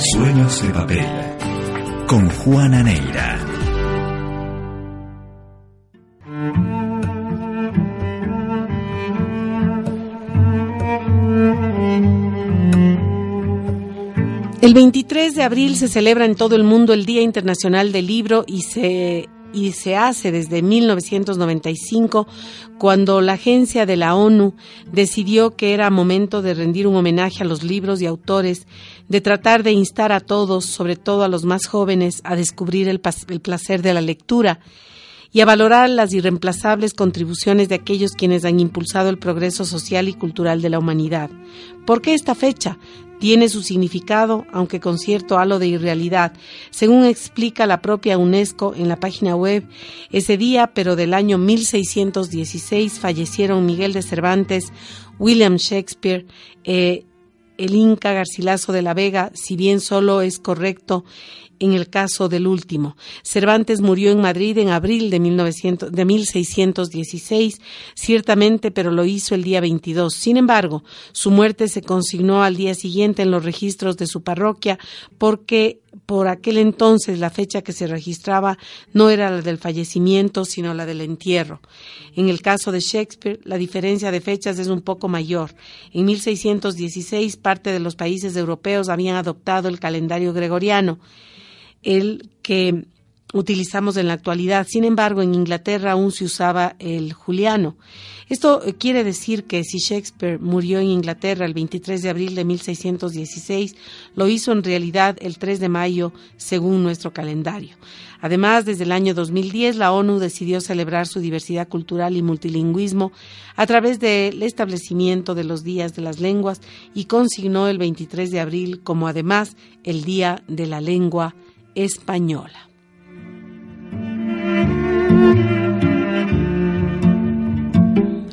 Sueños de papel con Juana Neira. El 23 de abril se celebra en todo el mundo el Día Internacional del Libro y se y se hace desde 1995 cuando la agencia de la ONU decidió que era momento de rendir un homenaje a los libros y autores, de tratar de instar a todos, sobre todo a los más jóvenes, a descubrir el, el placer de la lectura y a valorar las irreemplazables contribuciones de aquellos quienes han impulsado el progreso social y cultural de la humanidad. ¿Por qué esta fecha? Tiene su significado, aunque con cierto halo de irrealidad, según explica la propia UNESCO en la página web. Ese día, pero del año 1616, fallecieron Miguel de Cervantes, William Shakespeare, eh, el Inca Garcilaso de la Vega, si bien solo es correcto en el caso del último. Cervantes murió en Madrid en abril de, 1900, de 1616, ciertamente, pero lo hizo el día 22. Sin embargo, su muerte se consignó al día siguiente en los registros de su parroquia porque por aquel entonces la fecha que se registraba no era la del fallecimiento, sino la del entierro. En el caso de Shakespeare, la diferencia de fechas es un poco mayor. En 1616, parte de los países europeos habían adoptado el calendario gregoriano el que utilizamos en la actualidad. Sin embargo, en Inglaterra aún se usaba el juliano. Esto eh, quiere decir que si Shakespeare murió en Inglaterra el 23 de abril de 1616, lo hizo en realidad el 3 de mayo según nuestro calendario. Además, desde el año 2010, la ONU decidió celebrar su diversidad cultural y multilingüismo a través del establecimiento de los días de las lenguas y consignó el 23 de abril como además el Día de la Lengua española.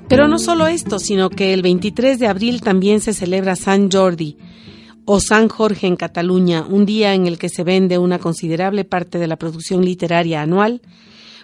Pero no solo esto, sino que el 23 de abril también se celebra San Jordi o San Jorge en Cataluña, un día en el que se vende una considerable parte de la producción literaria anual.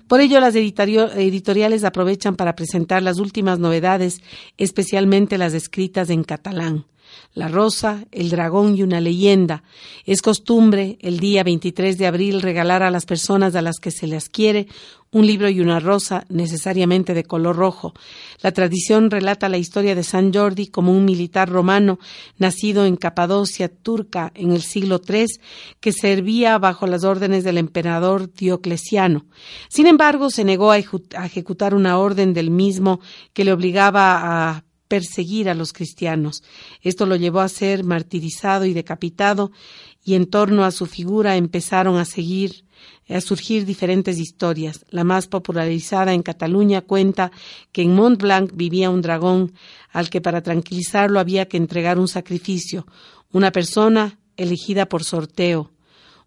Por ello, las editoriales aprovechan para presentar las últimas novedades, especialmente las escritas en catalán la rosa, el dragón y una leyenda. Es costumbre el día 23 de abril regalar a las personas a las que se les quiere un libro y una rosa, necesariamente de color rojo. La tradición relata la historia de San Jordi como un militar romano nacido en Capadocia turca en el siglo III, que servía bajo las órdenes del emperador Diocleciano. Sin embargo, se negó a ejecutar una orden del mismo que le obligaba a perseguir a los cristianos. Esto lo llevó a ser martirizado y decapitado, y en torno a su figura empezaron a seguir a surgir diferentes historias. La más popularizada en Cataluña cuenta que en Mont Blanc vivía un dragón al que para tranquilizarlo había que entregar un sacrificio, una persona elegida por sorteo.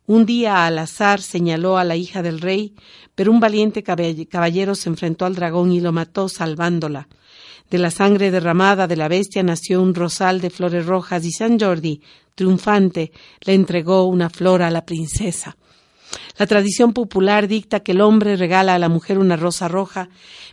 Un día al azar señaló a la hija del rey, pero un valiente caballero se enfrentó al dragón y lo mató salvándola. De la sangre derramada de la bestia nació un rosal de flores rojas y San Jordi, triunfante, le entregó una flor a la princesa. La tradición popular dicta que el hombre regala a la mujer una rosa roja,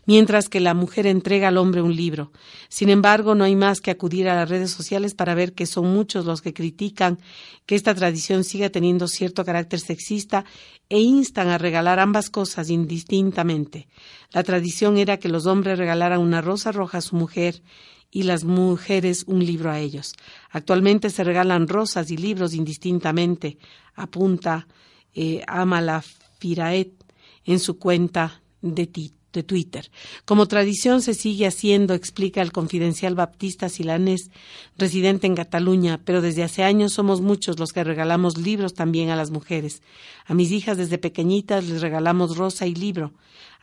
mientras que la mujer entrega al hombre un libro. Sin embargo, no hay más que acudir a las redes sociales para ver que son muchos los que critican que esta tradición siga teniendo cierto carácter sexista e instan a regalar ambas cosas indistintamente. La tradición era que los hombres regalaran una rosa roja a su mujer y las mujeres un libro a ellos. Actualmente se regalan rosas y libros indistintamente, apunta eh, Amala Firaet en su cuenta de, de Twitter. Como tradición se sigue haciendo, explica el confidencial baptista silanés, residente en Cataluña, pero desde hace años somos muchos los que regalamos libros también a las mujeres. A mis hijas desde pequeñitas les regalamos rosa y libro.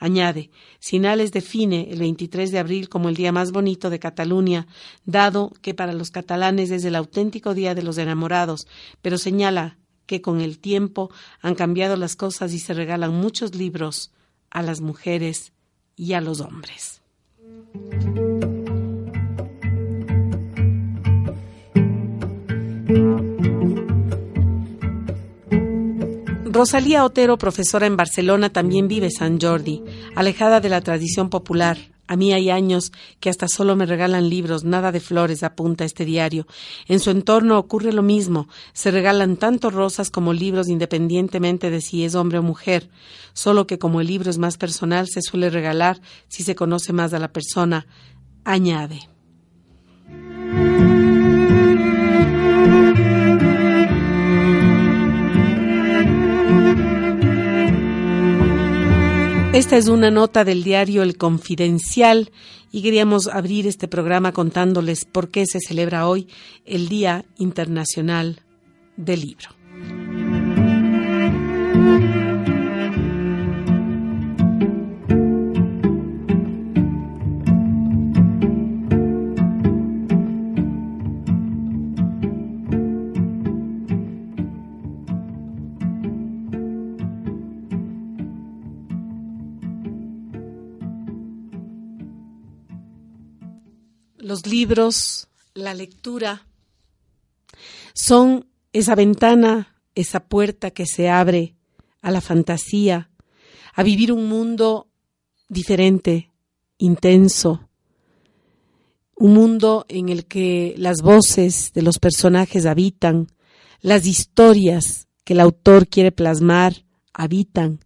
Añade, Sinales define el 23 de abril como el día más bonito de Cataluña, dado que para los catalanes es el auténtico día de los enamorados, pero señala que con el tiempo han cambiado las cosas y se regalan muchos libros a las mujeres y a los hombres. Rosalía Otero, profesora en Barcelona, también vive San Jordi, alejada de la tradición popular, a mí hay años que hasta solo me regalan libros, nada de flores, apunta este diario. En su entorno ocurre lo mismo. Se regalan tanto rosas como libros independientemente de si es hombre o mujer. Solo que como el libro es más personal, se suele regalar si se conoce más a la persona. Añade. Esta es una nota del diario El Confidencial y queríamos abrir este programa contándoles por qué se celebra hoy el Día Internacional del Libro. Los libros, la lectura, son esa ventana, esa puerta que se abre a la fantasía, a vivir un mundo diferente, intenso, un mundo en el que las voces de los personajes habitan, las historias que el autor quiere plasmar habitan,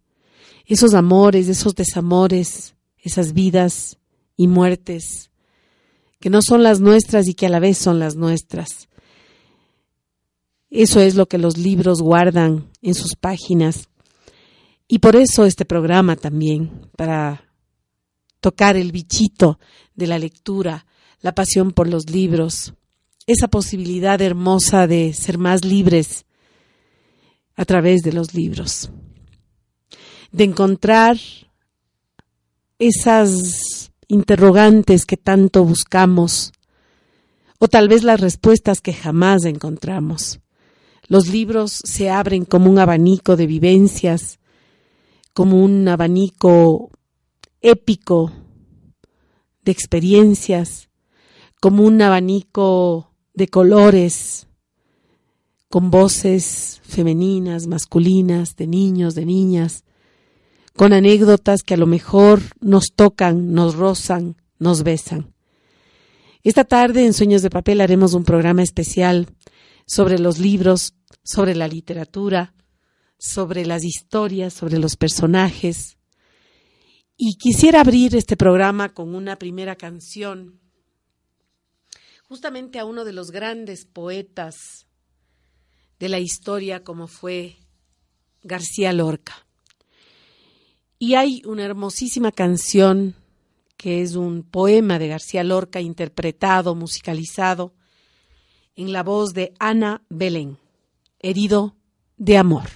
esos amores, esos desamores, esas vidas y muertes que no son las nuestras y que a la vez son las nuestras. Eso es lo que los libros guardan en sus páginas. Y por eso este programa también, para tocar el bichito de la lectura, la pasión por los libros, esa posibilidad hermosa de ser más libres a través de los libros, de encontrar esas interrogantes que tanto buscamos, o tal vez las respuestas que jamás encontramos. Los libros se abren como un abanico de vivencias, como un abanico épico de experiencias, como un abanico de colores, con voces femeninas, masculinas, de niños, de niñas, con anécdotas que a lo mejor nos tocan, nos rozan, nos besan. Esta tarde en Sueños de Papel haremos un programa especial sobre los libros, sobre la literatura, sobre las historias, sobre los personajes. Y quisiera abrir este programa con una primera canción, justamente a uno de los grandes poetas de la historia como fue García Lorca. Y hay una hermosísima canción que es un poema de García Lorca interpretado, musicalizado, en la voz de Ana Belén, herido de amor.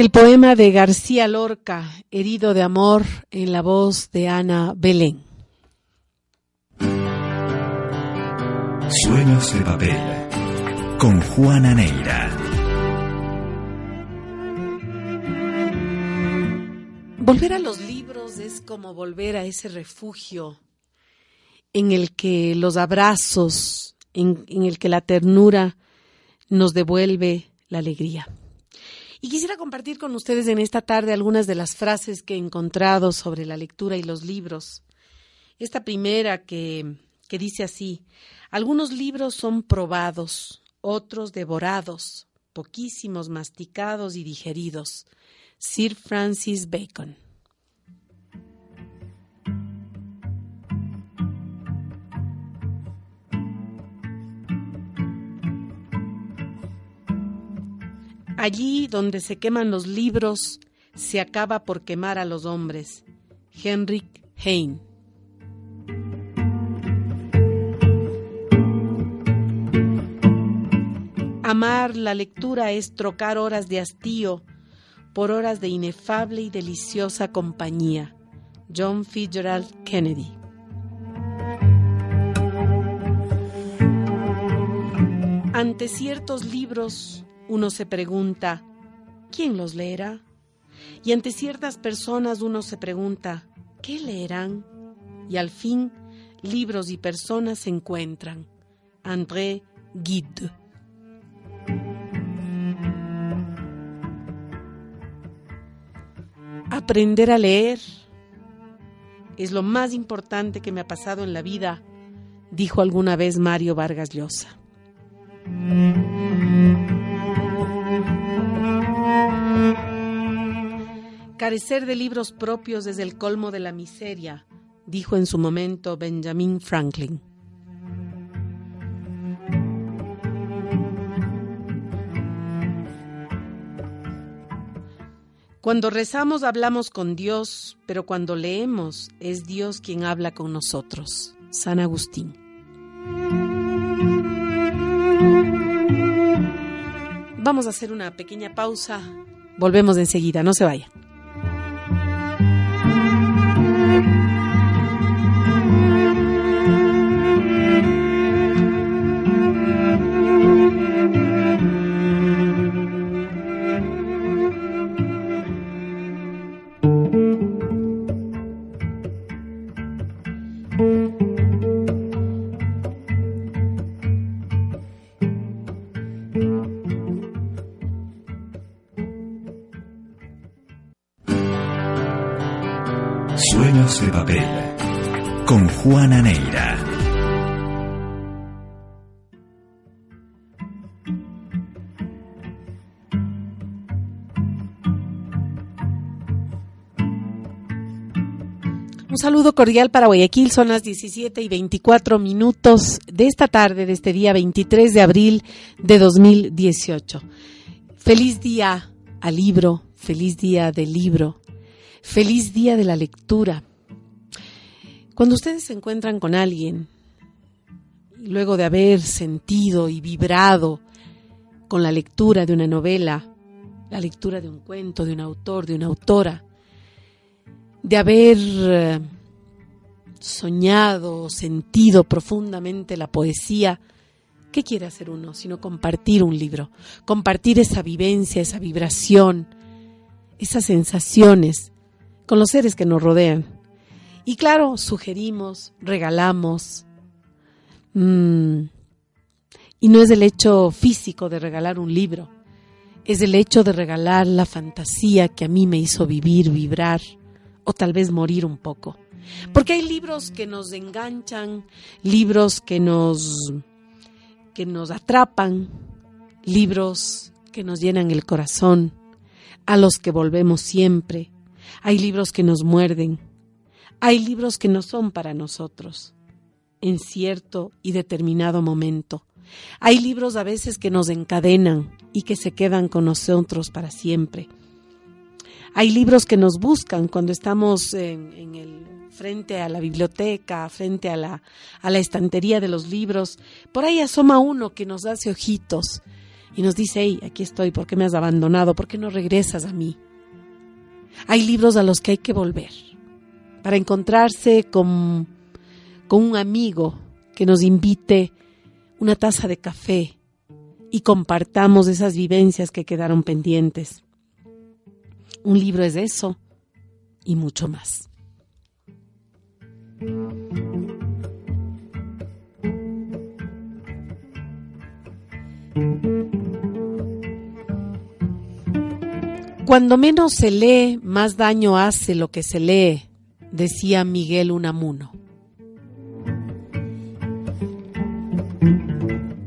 El poema de García Lorca, Herido de amor, en la voz de Ana Belén. Sueños de papel. Con Juana Neira. Volver a los libros es como volver a ese refugio en el que los abrazos, en, en el que la ternura nos devuelve la alegría. Y quisiera compartir con ustedes en esta tarde algunas de las frases que he encontrado sobre la lectura y los libros. Esta primera que, que dice así, algunos libros son probados, otros devorados, poquísimos masticados y digeridos. Sir Francis Bacon. Allí donde se queman los libros, se acaba por quemar a los hombres. Henrik Heine. Amar la lectura es trocar horas de hastío por horas de inefable y deliciosa compañía. John Fitzgerald Kennedy. Ante ciertos libros uno se pregunta, ¿quién los leerá? Y ante ciertas personas uno se pregunta, ¿qué leerán? Y al fin, libros y personas se encuentran. André Gide. Aprender a leer es lo más importante que me ha pasado en la vida, dijo alguna vez Mario Vargas Llosa. Carecer de libros propios desde el colmo de la miseria, dijo en su momento Benjamin Franklin. Cuando rezamos hablamos con Dios, pero cuando leemos es Dios quien habla con nosotros. San Agustín. Vamos a hacer una pequeña pausa. Volvemos enseguida, no se vayan. Un saludo cordial para Guayaquil, son las 17 y 24 minutos de esta tarde, de este día 23 de abril de 2018. Feliz día al libro, feliz día del libro, feliz día de la lectura. Cuando ustedes se encuentran con alguien, luego de haber sentido y vibrado con la lectura de una novela, la lectura de un cuento, de un autor, de una autora, de haber eh, soñado, sentido profundamente la poesía, ¿qué quiere hacer uno sino compartir un libro? Compartir esa vivencia, esa vibración, esas sensaciones con los seres que nos rodean. Y claro, sugerimos, regalamos. Mm, y no es el hecho físico de regalar un libro, es el hecho de regalar la fantasía que a mí me hizo vivir, vibrar o tal vez morir un poco. Porque hay libros que nos enganchan, libros que nos que nos atrapan, libros que nos llenan el corazón, a los que volvemos siempre. Hay libros que nos muerden. Hay libros que no son para nosotros en cierto y determinado momento. Hay libros a veces que nos encadenan y que se quedan con nosotros para siempre. Hay libros que nos buscan cuando estamos en, el frente a la biblioteca, frente a la, a la estantería de los libros. Por ahí asoma uno que nos hace ojitos y nos dice, hey, aquí estoy, ¿por qué me has abandonado? ¿Por qué no regresas a mí? Hay libros a los que hay que volver para encontrarse con, con un amigo que nos invite una taza de café y compartamos esas vivencias que quedaron pendientes. Un libro es eso y mucho más. Cuando menos se lee, más daño hace lo que se lee, decía Miguel Unamuno.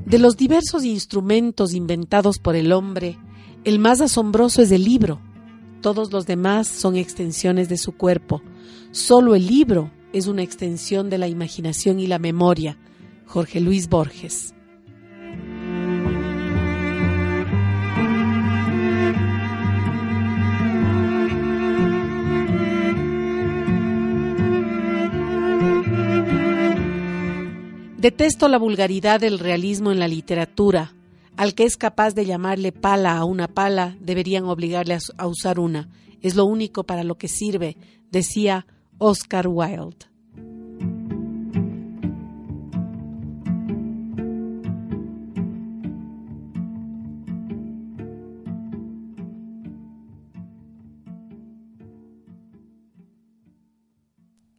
De los diversos instrumentos inventados por el hombre, el más asombroso es el libro. Todos los demás son extensiones de su cuerpo. Solo el libro es una extensión de la imaginación y la memoria. Jorge Luis Borges. Detesto la vulgaridad del realismo en la literatura. Al que es capaz de llamarle pala a una pala, deberían obligarle a usar una. Es lo único para lo que sirve, decía Oscar Wilde.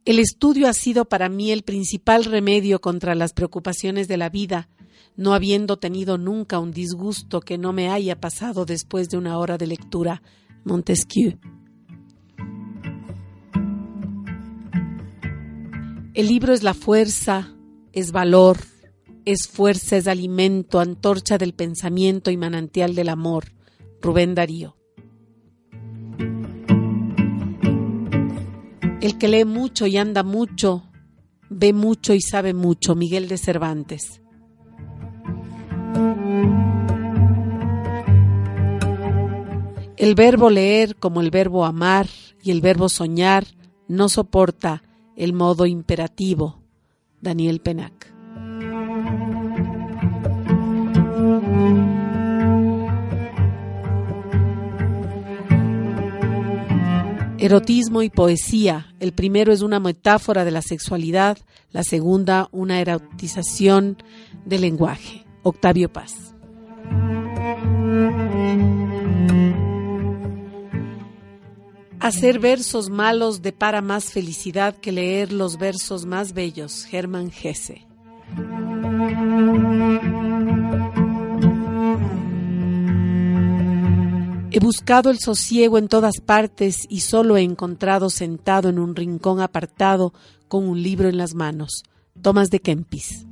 El estudio ha sido para mí el principal remedio contra las preocupaciones de la vida, no habiendo tenido nunca un disgusto que no me haya pasado después de una hora de lectura. Montesquieu. El libro es la fuerza, es valor, es fuerza, es alimento, antorcha del pensamiento y manantial del amor. Rubén Darío. El que lee mucho y anda mucho, ve mucho y sabe mucho. Miguel de Cervantes. El verbo leer como el verbo amar y el verbo soñar no soporta el modo imperativo. Daniel Penac. Erotismo y poesía. El primero es una metáfora de la sexualidad, la segunda una erotización del lenguaje. Octavio Paz. Hacer versos malos depara más felicidad que leer los versos más bellos. Germán Gese. He buscado el sosiego en todas partes y solo he encontrado sentado en un rincón apartado con un libro en las manos. Tomás de Kempis.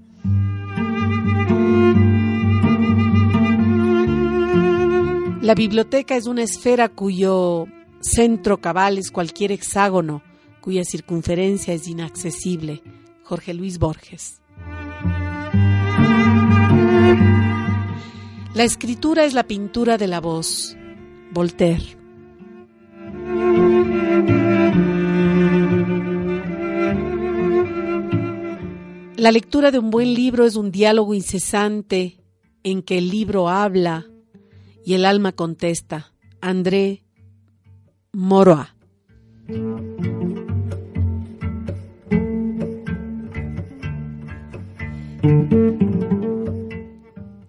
La biblioteca es una esfera cuyo centro cabal es cualquier hexágono, cuya circunferencia es inaccesible. Jorge Luis Borges. La escritura es la pintura de la voz. Voltaire. La lectura de un buen libro es un diálogo incesante en que el libro habla y el alma contesta. André Moroa.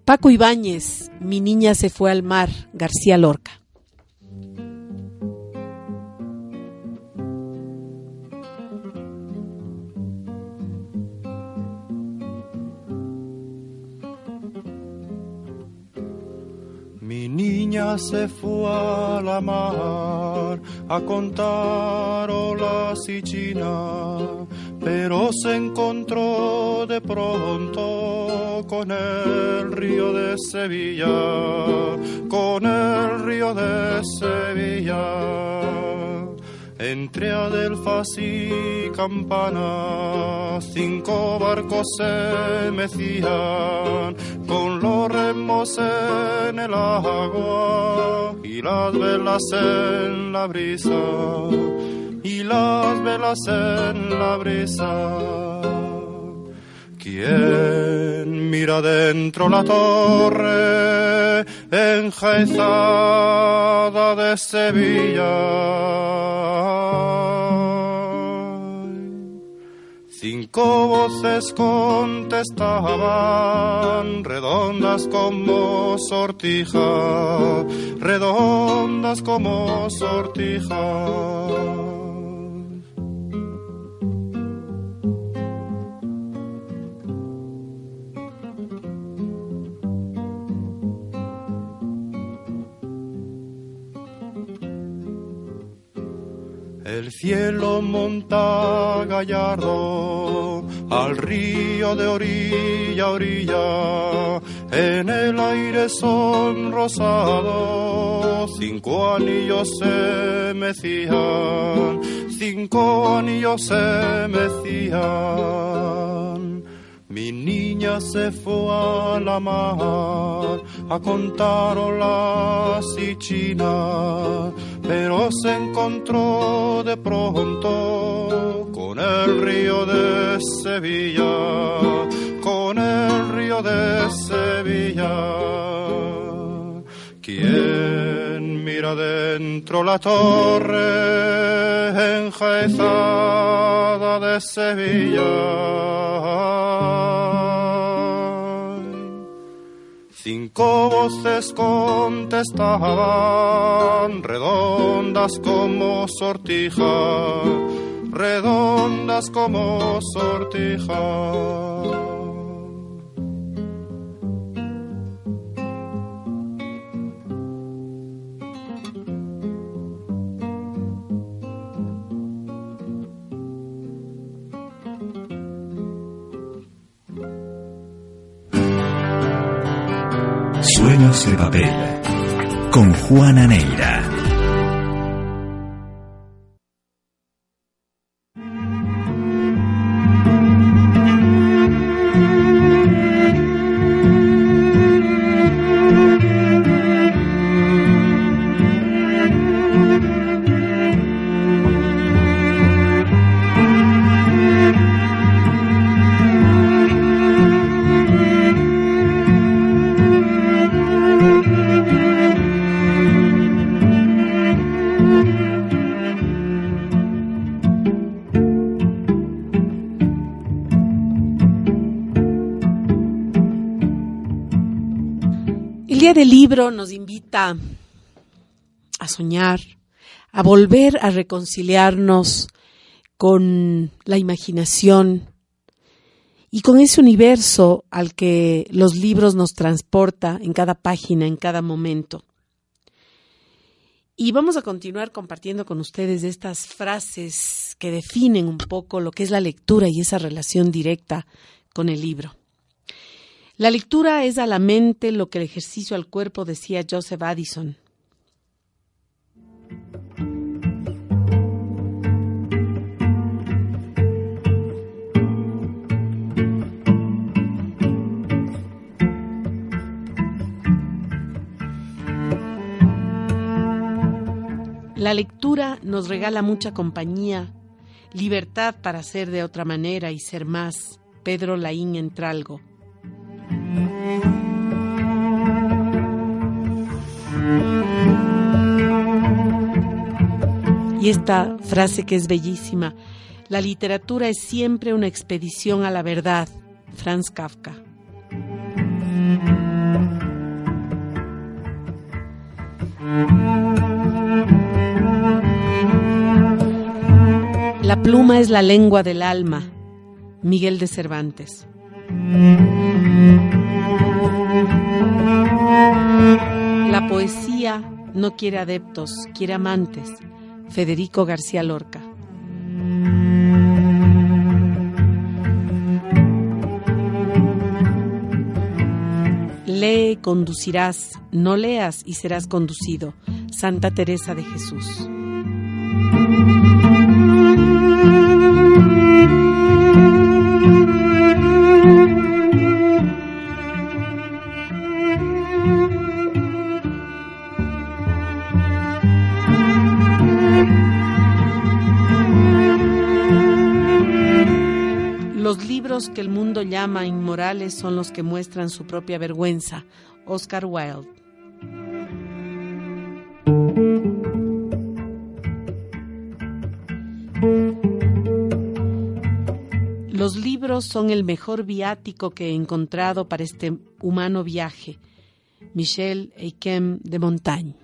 Paco Ibáñez, Mi niña se fue al mar, García Lorca. Se fue a la mar a contar olas y China, pero se encontró de pronto con el río de Sevilla, con el río de Sevilla entre Adelfas y Campana, cinco barcos se mecían con los remos en el agua y las velas en la brisa, y las velas en la brisa. ¿Quién mira dentro la torre enjaezada de Sevilla? Cinco voces contestaban, redondas como sortija, redondas como sortija. Cielo monta gallardo al río de orilla a orilla, en el aire son rosados, cinco anillos se mecían, cinco anillos se mecían. Mi niña se fue a la mar a contar olas y pero se encontró de pronto con el río de Sevilla, con el río de Sevilla. ¿Quién mira dentro la torre enjaezada de Sevilla? Cinco voces contestaban, redondas como sortija, redondas como sortija. De papel con Juana Neira. Día del libro nos invita a soñar, a volver a reconciliarnos con la imaginación y con ese universo al que los libros nos transporta en cada página, en cada momento. Y vamos a continuar compartiendo con ustedes estas frases que definen un poco lo que es la lectura y esa relación directa con el libro. La lectura es a la mente lo que el ejercicio al cuerpo decía Joseph Addison. La lectura nos regala mucha compañía, libertad para ser de otra manera y ser más. Pedro Laín Entralgo. Y esta frase que es bellísima, la literatura es siempre una expedición a la verdad, Franz Kafka. La pluma es la lengua del alma, Miguel de Cervantes. Poesía no quiere adeptos, quiere amantes, Federico García Lorca. Lee, conducirás, no leas y serás conducido. Santa Teresa de Jesús. Inmorales son los que muestran su propia vergüenza. Oscar Wilde. Los libros son el mejor viático que he encontrado para este humano viaje. Michel Eikem de Montaigne.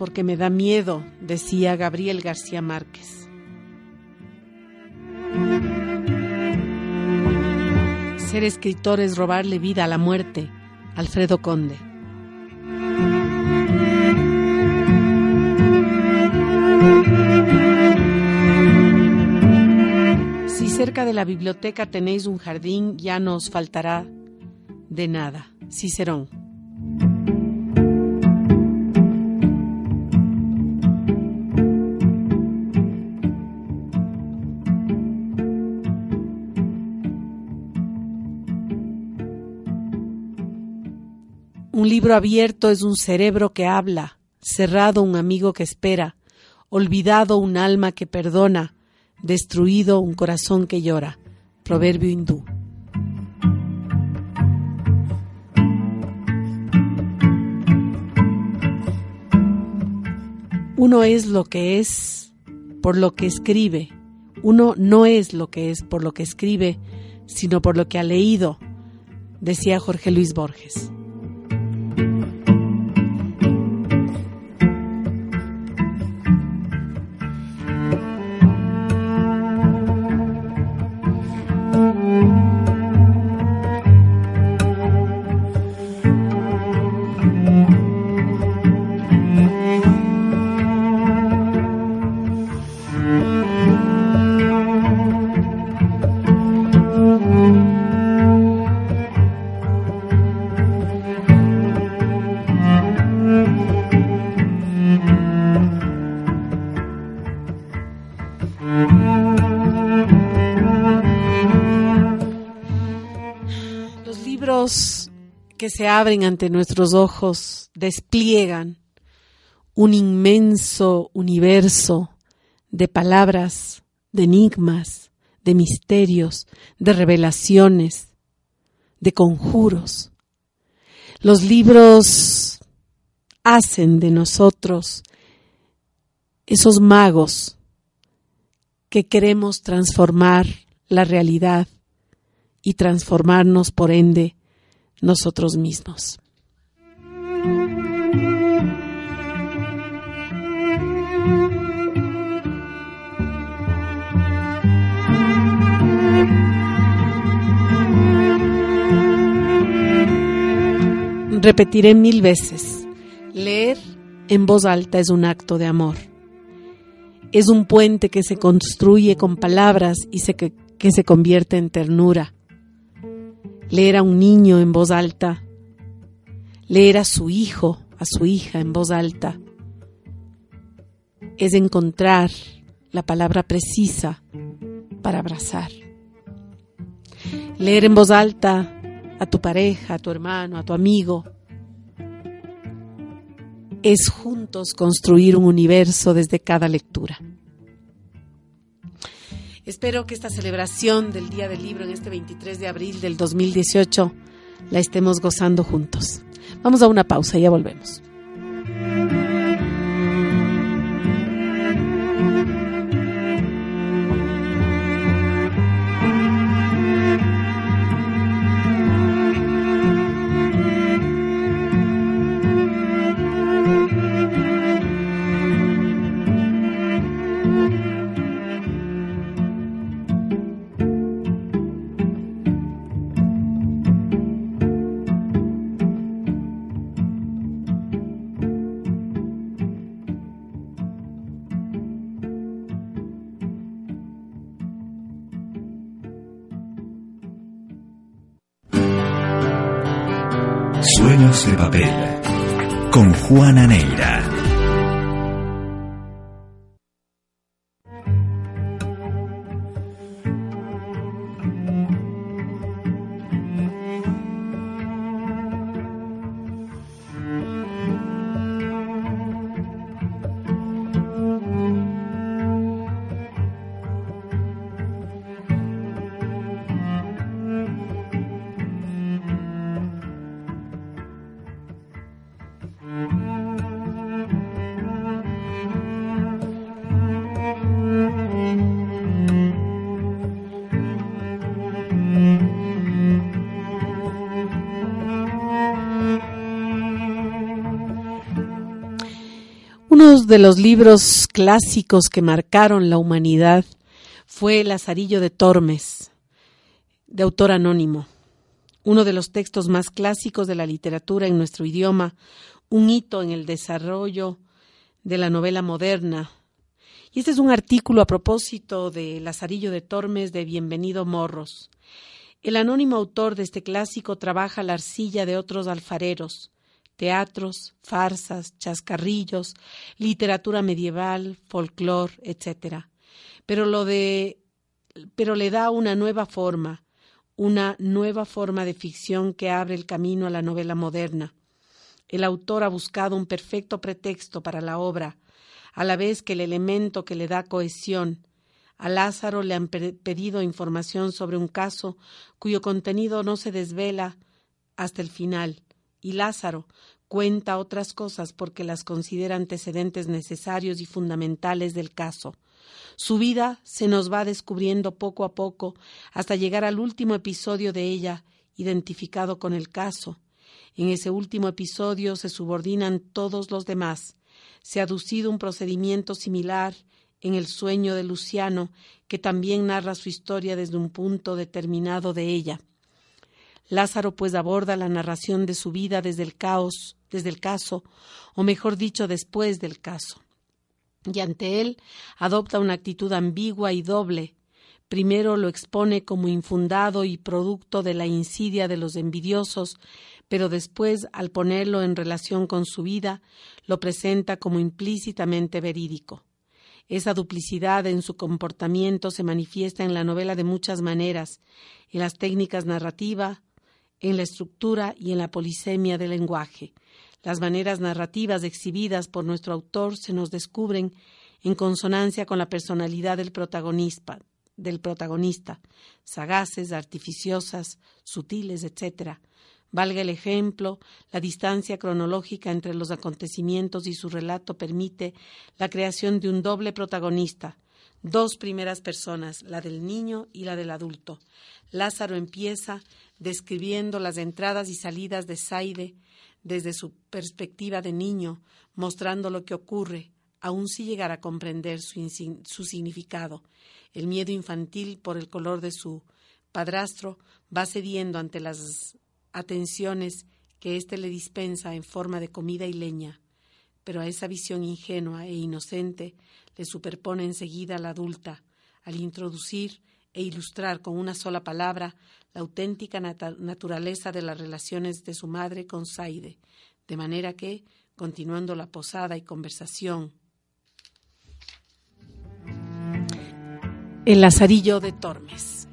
Porque me da miedo, decía Gabriel García Márquez. Ser escritor es robarle vida a la muerte, Alfredo Conde. Si cerca de la biblioteca tenéis un jardín, ya no os faltará de nada. Cicerón. Libro abierto es un cerebro que habla, cerrado un amigo que espera, olvidado un alma que perdona, destruido un corazón que llora. Proverbio hindú. Uno es lo que es por lo que escribe. Uno no es lo que es por lo que escribe, sino por lo que ha leído, decía Jorge Luis Borges. Se abren ante nuestros ojos despliegan un inmenso universo de palabras de enigmas, de misterios, de revelaciones, de conjuros. Los libros hacen de nosotros esos magos que queremos transformar la realidad y transformarnos por ende nosotros mismos. Repetiré mil veces, leer en voz alta es un acto de amor. Es un puente que se construye con palabras y se, que, que se convierte en ternura. Leer a un niño en voz alta, leer a su hijo, a su hija en voz alta, es encontrar la palabra precisa para abrazar. Leer en voz alta a tu pareja, a tu hermano, a tu amigo. Es juntos construir un universo desde cada lectura. Espero que esta celebración del Día del Libro en este 23 de abril del 2018 la estemos gozando juntos. Vamos a una pausa y ya volvemos. Uno de los libros clásicos que marcaron la humanidad fue Lazarillo de Tormes, de autor anónimo, uno de los textos más clásicos de la literatura en nuestro idioma, un hito en el desarrollo de la novela moderna. Y este es un artículo a propósito de Lazarillo de Tormes de Bienvenido Morros. El anónimo autor de este clásico trabaja la arcilla de otros alfareros, teatros, farsas, chascarrillos, literatura medieval, folclor, etc. Pero lo de pero le da una nueva forma, una nueva forma de ficción que abre el camino a la novela moderna. El autor ha buscado un perfecto pretexto para la obra, a la vez que el elemento que le da cohesión. A Lázaro le han pedido información sobre un caso cuyo contenido no se desvela hasta el final, y Lázaro, cuenta otras cosas porque las considera antecedentes necesarios y fundamentales del caso. Su vida se nos va descubriendo poco a poco hasta llegar al último episodio de ella, identificado con el caso. En ese último episodio se subordinan todos los demás. Se ha aducido un procedimiento similar en el sueño de Luciano, que también narra su historia desde un punto determinado de ella. Lázaro pues aborda la narración de su vida desde el caos, desde el caso, o mejor dicho, después del caso. Y ante él adopta una actitud ambigua y doble. Primero lo expone como infundado y producto de la insidia de los envidiosos, pero después, al ponerlo en relación con su vida, lo presenta como implícitamente verídico. Esa duplicidad en su comportamiento se manifiesta en la novela de muchas maneras, en las técnicas narrativas, en la estructura y en la polisemia del lenguaje. Las maneras narrativas exhibidas por nuestro autor se nos descubren en consonancia con la personalidad del protagonista, sagaces, artificiosas, sutiles, etc. Valga el ejemplo, la distancia cronológica entre los acontecimientos y su relato permite la creación de un doble protagonista, dos primeras personas, la del niño y la del adulto. Lázaro empieza describiendo las entradas y salidas de Saide desde su perspectiva de niño, mostrando lo que ocurre, aun si llegar a comprender su, su significado. El miedo infantil por el color de su padrastro va cediendo ante las atenciones que éste le dispensa en forma de comida y leña, pero a esa visión ingenua e inocente le superpone enseguida la adulta, al introducir e ilustrar con una sola palabra la auténtica naturaleza de las relaciones de su madre con Saide, de manera que, continuando la posada y conversación, el lazarillo de Tormes.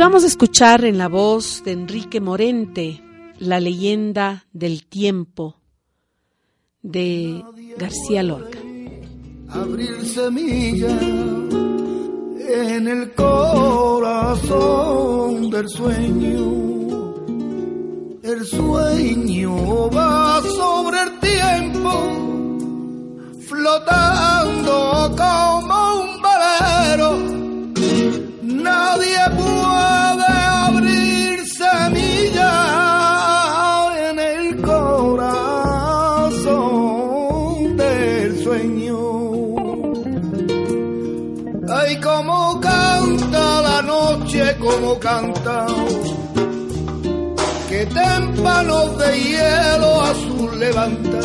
Vamos a escuchar en la voz de Enrique Morente la leyenda del tiempo de García Lorca. Abrir semilla en el corazón del sueño. El sueño va sobre el tiempo, flotando como un valero. Nadie puede como canta la noche, como canta, que témpanos de hielo azul levanta.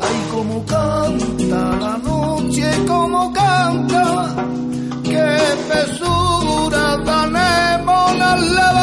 Ay, como canta la noche, como canta, que pesura tan las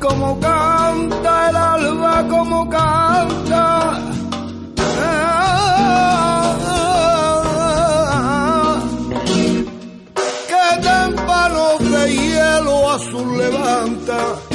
como canta el alba, como canta. Que témpanos de hielo azul levanta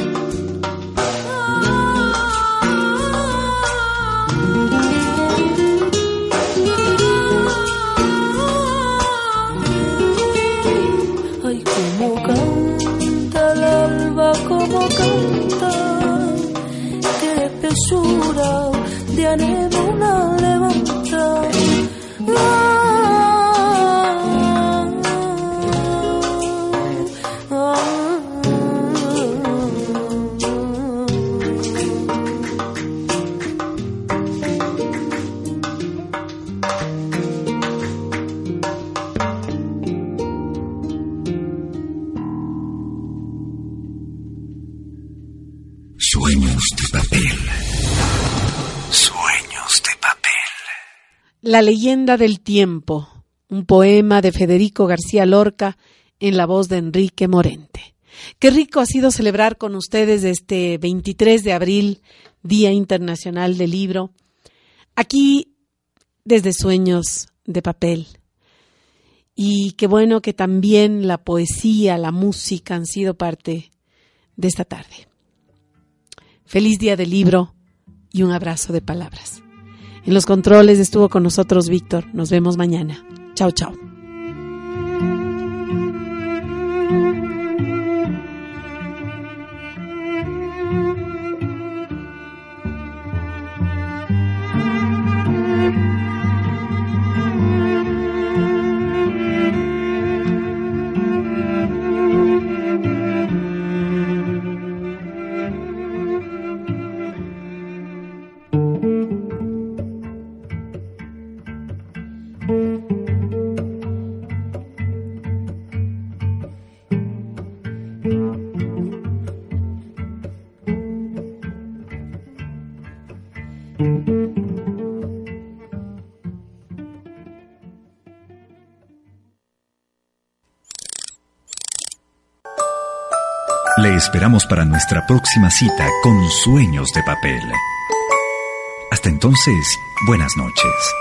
La leyenda del tiempo, un poema de Federico García Lorca en la voz de Enrique Morente. Qué rico ha sido celebrar con ustedes este 23 de abril, Día Internacional del Libro, aquí desde Sueños de Papel. Y qué bueno que también la poesía, la música han sido parte de esta tarde. Feliz día del libro y un abrazo de palabras. En los controles estuvo con nosotros Víctor. Nos vemos mañana. Chao, chao. Para nuestra próxima cita con Sueños de Papel. Hasta entonces, buenas noches.